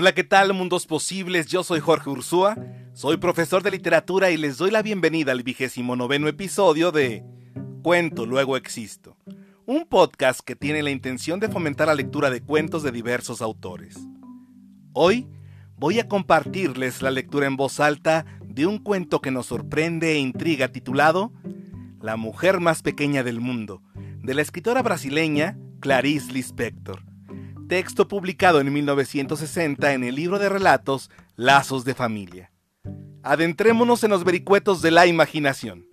Hola, ¿qué tal, mundos posibles? Yo soy Jorge Ursúa, soy profesor de literatura y les doy la bienvenida al vigésimo noveno episodio de Cuento, luego existo, un podcast que tiene la intención de fomentar la lectura de cuentos de diversos autores. Hoy voy a compartirles la lectura en voz alta de un cuento que nos sorprende e intriga titulado La mujer más pequeña del mundo, de la escritora brasileña Clarice Lispector texto publicado en 1960 en el libro de relatos Lazos de Familia. Adentrémonos en los vericuetos de la imaginación.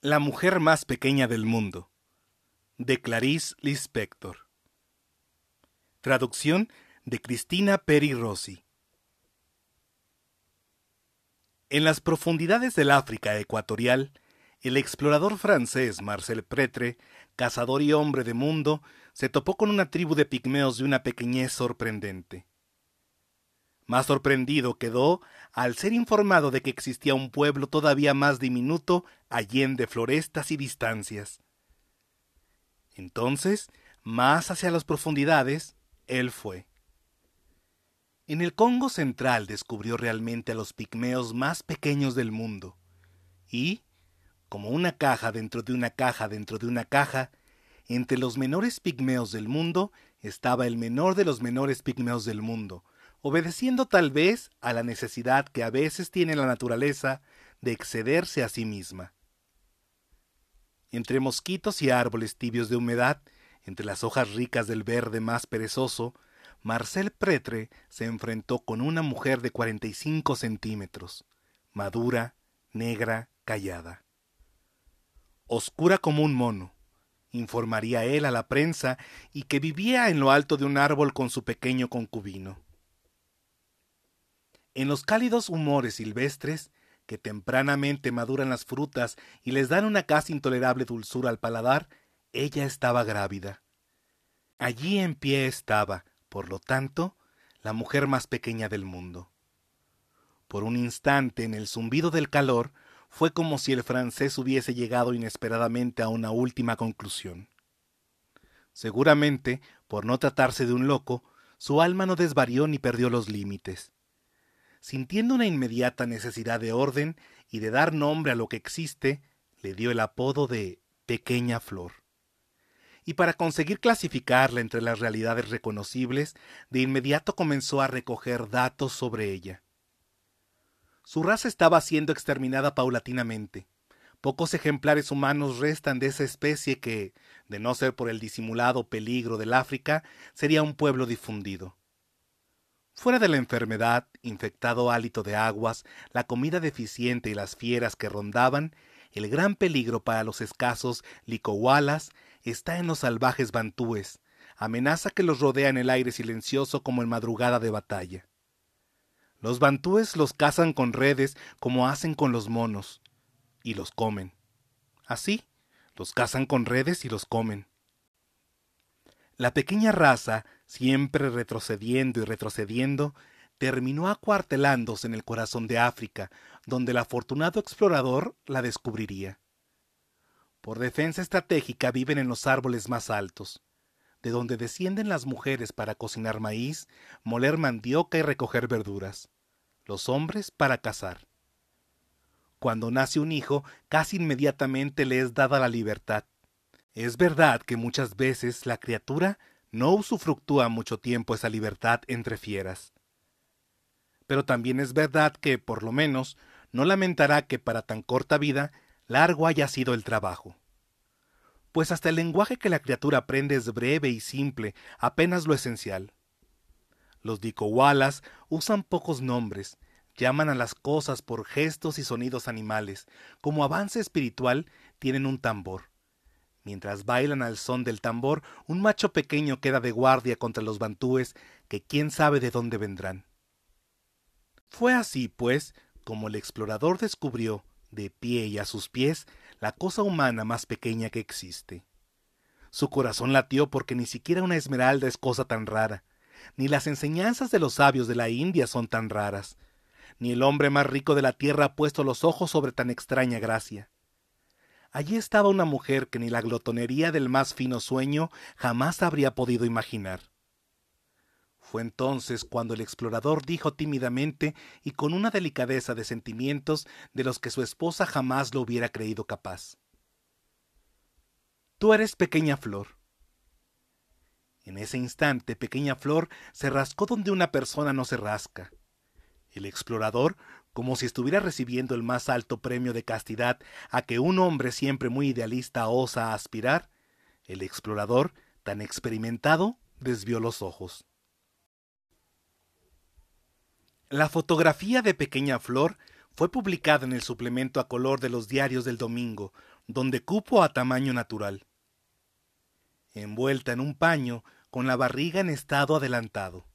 La mujer más pequeña del mundo, de Clarice Lispector. Traducción de Cristina Peri Rossi. En las profundidades del África ecuatorial, el explorador francés Marcel Pretre, cazador y hombre de mundo, se topó con una tribu de pigmeos de una pequeñez sorprendente. Más sorprendido quedó al ser informado de que existía un pueblo todavía más diminuto allende florestas y distancias. Entonces, más hacia las profundidades, él fue. En el Congo central descubrió realmente a los pigmeos más pequeños del mundo, y, como una caja dentro de una caja dentro de una caja, entre los menores pigmeos del mundo estaba el menor de los menores pigmeos del mundo, obedeciendo tal vez a la necesidad que a veces tiene la naturaleza de excederse a sí misma. Entre mosquitos y árboles tibios de humedad, entre las hojas ricas del verde más perezoso, Marcel Pretre se enfrentó con una mujer de 45 centímetros, madura, negra, callada. Oscura como un mono, informaría él a la prensa, y que vivía en lo alto de un árbol con su pequeño concubino. En los cálidos humores silvestres, que tempranamente maduran las frutas y les dan una casi intolerable dulzura al paladar, ella estaba grávida. Allí en pie estaba, por lo tanto, la mujer más pequeña del mundo. Por un instante, en el zumbido del calor, fue como si el francés hubiese llegado inesperadamente a una última conclusión. Seguramente, por no tratarse de un loco, su alma no desvarió ni perdió los límites. Sintiendo una inmediata necesidad de orden y de dar nombre a lo que existe, le dio el apodo de pequeña flor y para conseguir clasificarla entre las realidades reconocibles, de inmediato comenzó a recoger datos sobre ella. Su raza estaba siendo exterminada paulatinamente. Pocos ejemplares humanos restan de esa especie que, de no ser por el disimulado peligro del África, sería un pueblo difundido. Fuera de la enfermedad, infectado hálito de aguas, la comida deficiente y las fieras que rondaban, el gran peligro para los escasos licowalas está en los salvajes bantúes, amenaza que los rodea en el aire silencioso como en madrugada de batalla. Los bantúes los cazan con redes como hacen con los monos, y los comen. Así, los cazan con redes y los comen. La pequeña raza, siempre retrocediendo y retrocediendo, terminó acuartelándose en el corazón de África, donde el afortunado explorador la descubriría. Por defensa estratégica viven en los árboles más altos, de donde descienden las mujeres para cocinar maíz, moler mandioca y recoger verduras, los hombres para cazar. Cuando nace un hijo, casi inmediatamente le es dada la libertad. Es verdad que muchas veces la criatura no usufructúa mucho tiempo esa libertad entre fieras. Pero también es verdad que, por lo menos, no lamentará que para tan corta vida largo haya sido el trabajo. Pues hasta el lenguaje que la criatura aprende es breve y simple, apenas lo esencial. Los dicowalas usan pocos nombres, llaman a las cosas por gestos y sonidos animales, como avance espiritual tienen un tambor. Mientras bailan al son del tambor, un macho pequeño queda de guardia contra los bantúes que quién sabe de dónde vendrán. Fue así, pues, como el explorador descubrió, de pie y a sus pies, la cosa humana más pequeña que existe. Su corazón latió porque ni siquiera una esmeralda es cosa tan rara, ni las enseñanzas de los sabios de la India son tan raras, ni el hombre más rico de la tierra ha puesto los ojos sobre tan extraña gracia. Allí estaba una mujer que ni la glotonería del más fino sueño jamás habría podido imaginar. Fue entonces cuando el explorador dijo tímidamente y con una delicadeza de sentimientos de los que su esposa jamás lo hubiera creído capaz. Tú eres pequeña flor. En ese instante, pequeña flor se rascó donde una persona no se rasca. El explorador, como si estuviera recibiendo el más alto premio de castidad a que un hombre siempre muy idealista osa aspirar, el explorador, tan experimentado, desvió los ojos. La fotografía de Pequeña Flor fue publicada en el suplemento a color de los diarios del domingo, donde cupo a tamaño natural envuelta en un paño, con la barriga en estado adelantado.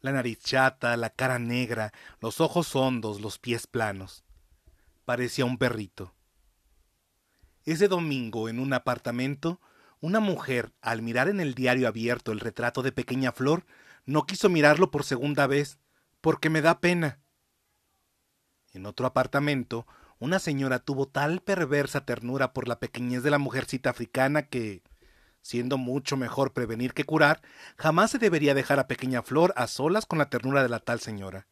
La nariz chata, la cara negra, los ojos hondos, los pies planos. Parecía un perrito. Ese domingo, en un apartamento, una mujer, al mirar en el diario abierto el retrato de Pequeña Flor, no quiso mirarlo por segunda vez, porque me da pena. En otro apartamento, una señora tuvo tal perversa ternura por la pequeñez de la mujercita africana que, siendo mucho mejor prevenir que curar, jamás se debería dejar a pequeña Flor a solas con la ternura de la tal señora.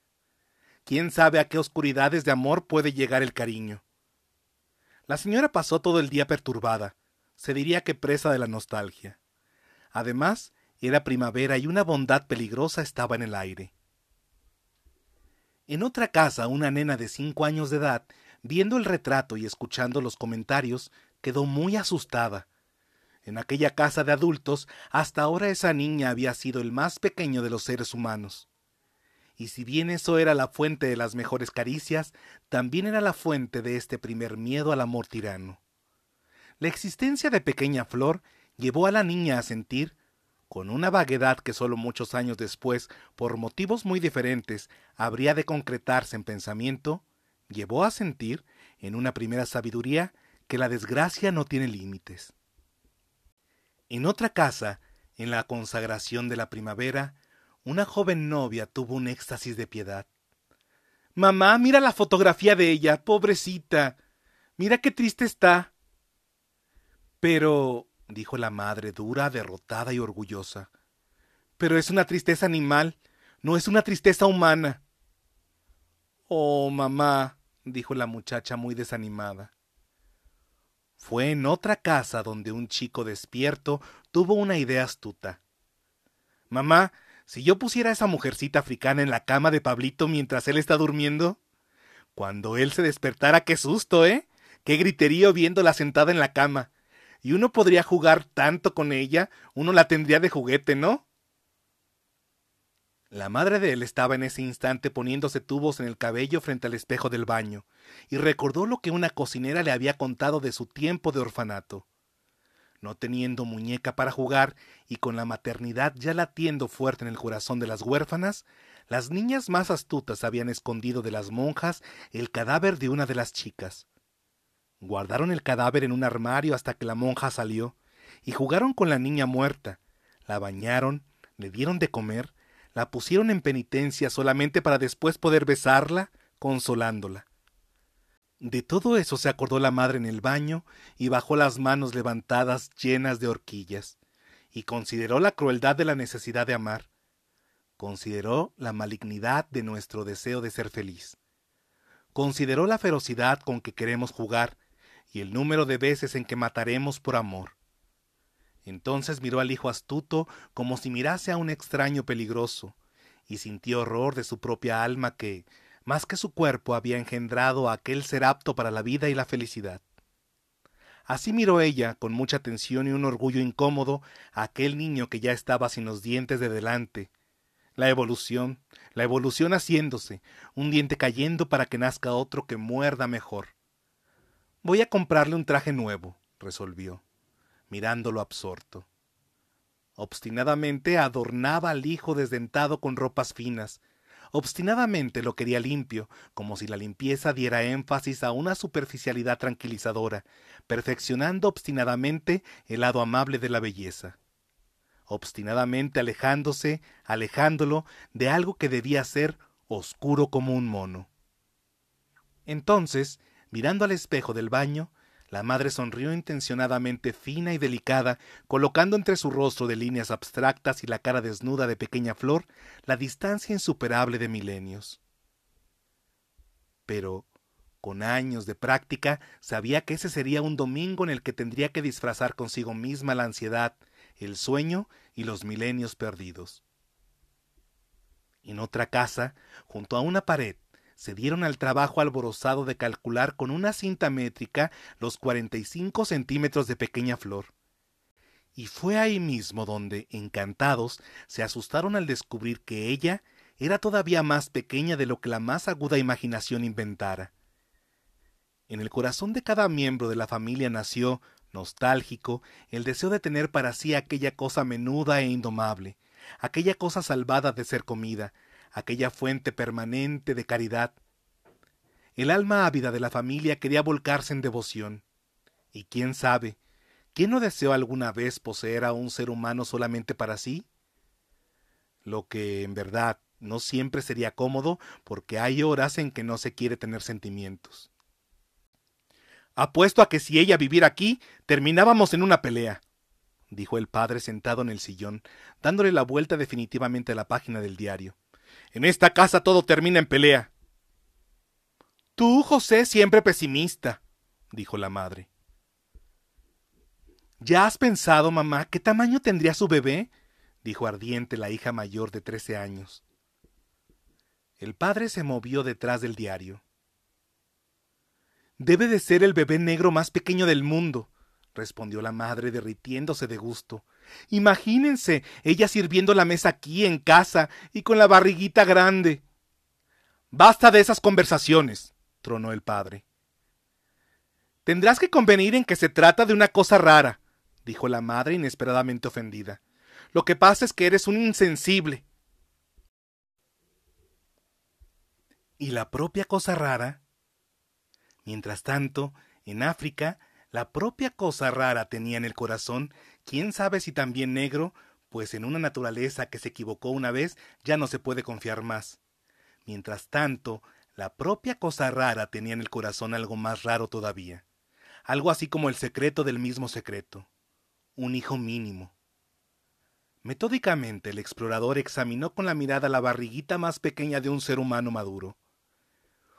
¿Quién sabe a qué oscuridades de amor puede llegar el cariño? La señora pasó todo el día perturbada, se diría que presa de la nostalgia. Además, era primavera y una bondad peligrosa estaba en el aire. En otra casa, una nena de cinco años de edad, viendo el retrato y escuchando los comentarios, quedó muy asustada en aquella casa de adultos, hasta ahora esa niña había sido el más pequeño de los seres humanos. Y si bien eso era la fuente de las mejores caricias, también era la fuente de este primer miedo al amor tirano. La existencia de Pequeña Flor llevó a la niña a sentir, con una vaguedad que sólo muchos años después, por motivos muy diferentes, habría de concretarse en pensamiento, llevó a sentir, en una primera sabiduría, que la desgracia no tiene límites. En otra casa, en la consagración de la primavera, una joven novia tuvo un éxtasis de piedad. Mamá, mira la fotografía de ella, pobrecita. Mira qué triste está. Pero, dijo la madre dura, derrotada y orgullosa, pero es una tristeza animal, no es una tristeza humana. Oh, mamá, dijo la muchacha muy desanimada. Fue en otra casa donde un chico despierto tuvo una idea astuta. Mamá, si yo pusiera a esa mujercita africana en la cama de Pablito mientras él está durmiendo. Cuando él se despertara, qué susto, ¿eh? Qué griterío viéndola sentada en la cama. Y uno podría jugar tanto con ella, uno la tendría de juguete, ¿no? La madre de él estaba en ese instante poniéndose tubos en el cabello frente al espejo del baño, y recordó lo que una cocinera le había contado de su tiempo de orfanato. No teniendo muñeca para jugar y con la maternidad ya latiendo fuerte en el corazón de las huérfanas, las niñas más astutas habían escondido de las monjas el cadáver de una de las chicas. Guardaron el cadáver en un armario hasta que la monja salió, y jugaron con la niña muerta, la bañaron, le dieron de comer, la pusieron en penitencia solamente para después poder besarla, consolándola. De todo eso se acordó la madre en el baño y bajó las manos levantadas llenas de horquillas, y consideró la crueldad de la necesidad de amar, consideró la malignidad de nuestro deseo de ser feliz, consideró la ferocidad con que queremos jugar y el número de veces en que mataremos por amor. Entonces miró al hijo astuto como si mirase a un extraño peligroso, y sintió horror de su propia alma que, más que su cuerpo, había engendrado a aquel ser apto para la vida y la felicidad. Así miró ella, con mucha atención y un orgullo incómodo, a aquel niño que ya estaba sin los dientes de delante. La evolución, la evolución haciéndose, un diente cayendo para que nazca otro que muerda mejor. Voy a comprarle un traje nuevo, resolvió mirándolo absorto. Obstinadamente adornaba al hijo desdentado con ropas finas. Obstinadamente lo quería limpio, como si la limpieza diera énfasis a una superficialidad tranquilizadora, perfeccionando obstinadamente el lado amable de la belleza. obstinadamente alejándose, alejándolo de algo que debía ser oscuro como un mono. Entonces, mirando al espejo del baño, la madre sonrió intencionadamente fina y delicada, colocando entre su rostro de líneas abstractas y la cara desnuda de pequeña flor la distancia insuperable de milenios. Pero, con años de práctica, sabía que ese sería un domingo en el que tendría que disfrazar consigo misma la ansiedad, el sueño y los milenios perdidos. En otra casa, junto a una pared, se dieron al trabajo alborozado de calcular con una cinta métrica los 45 centímetros de pequeña flor. Y fue ahí mismo donde, encantados, se asustaron al descubrir que ella era todavía más pequeña de lo que la más aguda imaginación inventara. En el corazón de cada miembro de la familia nació, nostálgico, el deseo de tener para sí aquella cosa menuda e indomable, aquella cosa salvada de ser comida, aquella fuente permanente de caridad. El alma ávida de la familia quería volcarse en devoción. Y quién sabe, ¿quién no deseó alguna vez poseer a un ser humano solamente para sí? Lo que, en verdad, no siempre sería cómodo porque hay horas en que no se quiere tener sentimientos. Apuesto a que si ella viviera aquí, terminábamos en una pelea, dijo el padre sentado en el sillón, dándole la vuelta definitivamente a la página del diario. En esta casa todo termina en pelea. Tú, José, siempre pesimista, dijo la madre. ¿Ya has pensado, mamá, qué tamaño tendría su bebé? dijo ardiente la hija mayor de trece años. El padre se movió detrás del diario. Debe de ser el bebé negro más pequeño del mundo, respondió la madre derritiéndose de gusto. Imagínense, ella sirviendo la mesa aquí en casa y con la barriguita grande. Basta de esas conversaciones, tronó el padre. Tendrás que convenir en que se trata de una cosa rara, dijo la madre inesperadamente ofendida. Lo que pasa es que eres un insensible. ¿Y la propia cosa rara? Mientras tanto, en África, la propia cosa rara tenía en el corazón, quién sabe si también negro, pues en una naturaleza que se equivocó una vez ya no se puede confiar más. Mientras tanto, la propia cosa rara tenía en el corazón algo más raro todavía, algo así como el secreto del mismo secreto, un hijo mínimo. Metódicamente el explorador examinó con la mirada la barriguita más pequeña de un ser humano maduro.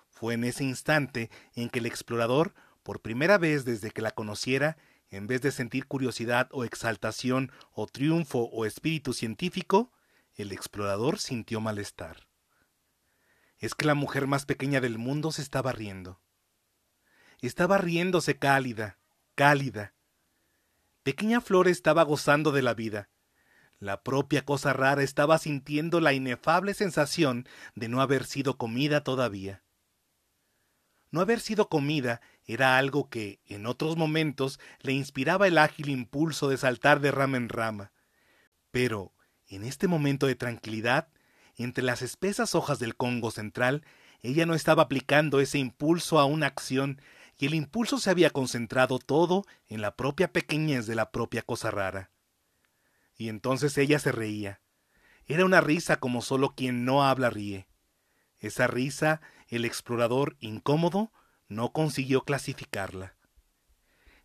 Fue en ese instante en que el explorador por primera vez desde que la conociera, en vez de sentir curiosidad o exaltación o triunfo o espíritu científico, el explorador sintió malestar. Es que la mujer más pequeña del mundo se estaba riendo. Estaba riéndose cálida, cálida. Pequeña Flor estaba gozando de la vida. La propia cosa rara estaba sintiendo la inefable sensación de no haber sido comida todavía. No haber sido comida era algo que, en otros momentos, le inspiraba el ágil impulso de saltar de rama en rama. Pero, en este momento de tranquilidad, entre las espesas hojas del Congo central, ella no estaba aplicando ese impulso a una acción, y el impulso se había concentrado todo en la propia pequeñez de la propia cosa rara. Y entonces ella se reía. Era una risa como solo quien no habla ríe. Esa risa el explorador, incómodo, no consiguió clasificarla.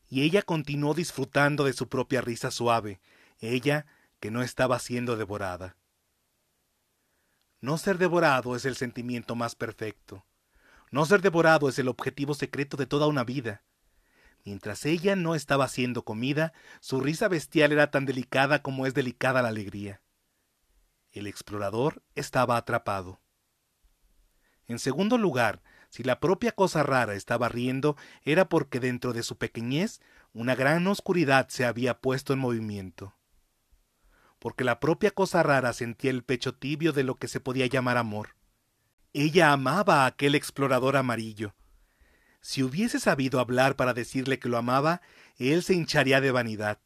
Y ella continuó disfrutando de su propia risa suave, ella que no estaba siendo devorada. No ser devorado es el sentimiento más perfecto. No ser devorado es el objetivo secreto de toda una vida. Mientras ella no estaba siendo comida, su risa bestial era tan delicada como es delicada la alegría. El explorador estaba atrapado. En segundo lugar, si la propia cosa rara estaba riendo, era porque dentro de su pequeñez una gran oscuridad se había puesto en movimiento. Porque la propia cosa rara sentía el pecho tibio de lo que se podía llamar amor. Ella amaba a aquel explorador amarillo. Si hubiese sabido hablar para decirle que lo amaba, él se hincharía de vanidad,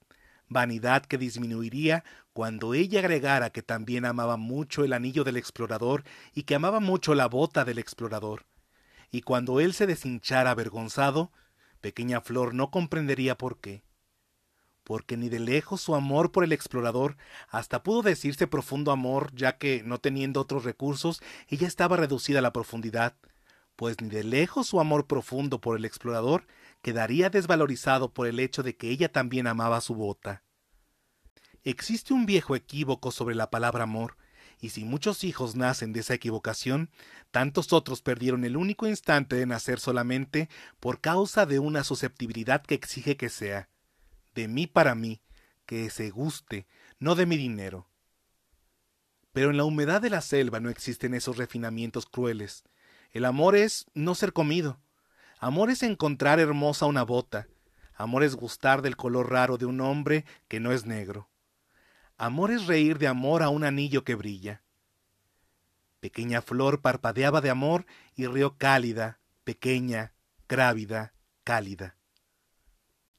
vanidad que disminuiría cuando ella agregara que también amaba mucho el anillo del explorador y que amaba mucho la bota del explorador, y cuando él se deshinchara avergonzado, pequeña Flor no comprendería por qué. porque ni de lejos su amor por el explorador hasta pudo decirse profundo amor, ya que, no teniendo otros recursos, ella estaba reducida a la profundidad, pues ni de lejos su amor profundo por el explorador quedaría desvalorizado por el hecho de que ella también amaba su bota. Existe un viejo equívoco sobre la palabra amor, y si muchos hijos nacen de esa equivocación, tantos otros perdieron el único instante de nacer solamente por causa de una susceptibilidad que exige que sea de mí para mí, que se guste, no de mi dinero. Pero en la humedad de la selva no existen esos refinamientos crueles. El amor es no ser comido. Amor es encontrar hermosa una bota. Amor es gustar del color raro de un hombre que no es negro. Amor es reír de amor a un anillo que brilla. Pequeña flor parpadeaba de amor y rió cálida, pequeña, grávida, cálida.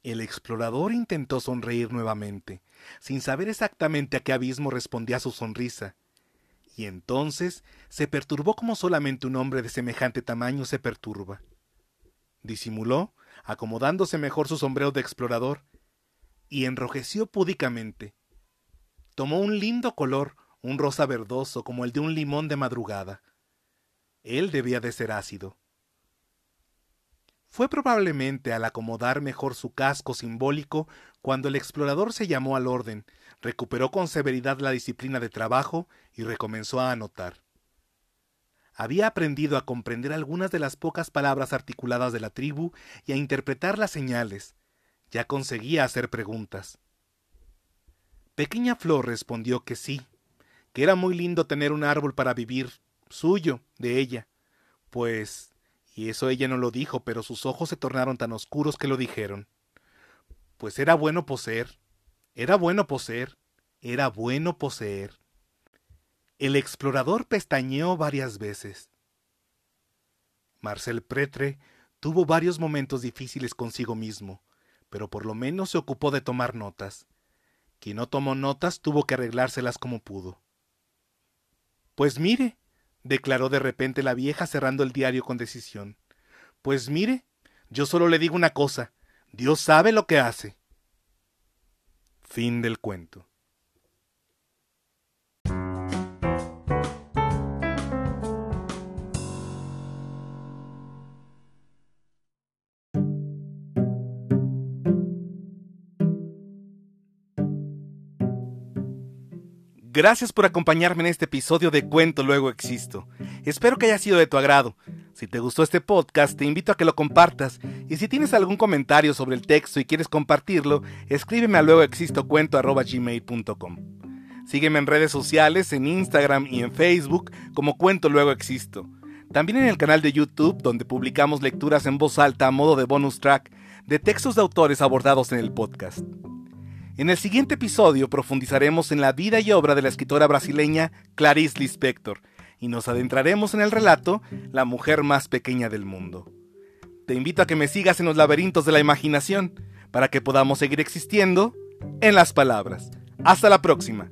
El explorador intentó sonreír nuevamente, sin saber exactamente a qué abismo respondía su sonrisa, y entonces se perturbó como solamente un hombre de semejante tamaño se perturba. Disimuló, acomodándose mejor su sombrero de explorador, y enrojeció púdicamente. Tomó un lindo color, un rosa verdoso como el de un limón de madrugada. Él debía de ser ácido. Fue probablemente al acomodar mejor su casco simbólico cuando el explorador se llamó al orden, recuperó con severidad la disciplina de trabajo y recomenzó a anotar. Había aprendido a comprender algunas de las pocas palabras articuladas de la tribu y a interpretar las señales. Ya conseguía hacer preguntas. Pequeña Flor respondió que sí, que era muy lindo tener un árbol para vivir, suyo, de ella, pues y eso ella no lo dijo, pero sus ojos se tornaron tan oscuros que lo dijeron. Pues era bueno poseer, era bueno poseer, era bueno poseer. El explorador pestañeó varias veces. Marcel Pretre tuvo varios momentos difíciles consigo mismo, pero por lo menos se ocupó de tomar notas. Quien no tomó notas tuvo que arreglárselas como pudo. Pues mire, declaró de repente la vieja cerrando el diario con decisión. Pues mire, yo solo le digo una cosa, Dios sabe lo que hace. Fin del cuento. Gracias por acompañarme en este episodio de Cuento Luego Existo. Espero que haya sido de tu agrado. Si te gustó este podcast, te invito a que lo compartas. Y si tienes algún comentario sobre el texto y quieres compartirlo, escríbeme a luegoexistocuento.gmail.com. Sígueme en redes sociales, en Instagram y en Facebook como Cuento Luego Existo. También en el canal de YouTube, donde publicamos lecturas en voz alta a modo de bonus track de textos de autores abordados en el podcast. En el siguiente episodio profundizaremos en la vida y obra de la escritora brasileña Clarice Lispector y nos adentraremos en el relato La mujer más pequeña del mundo. Te invito a que me sigas en los laberintos de la imaginación para que podamos seguir existiendo en las palabras. Hasta la próxima.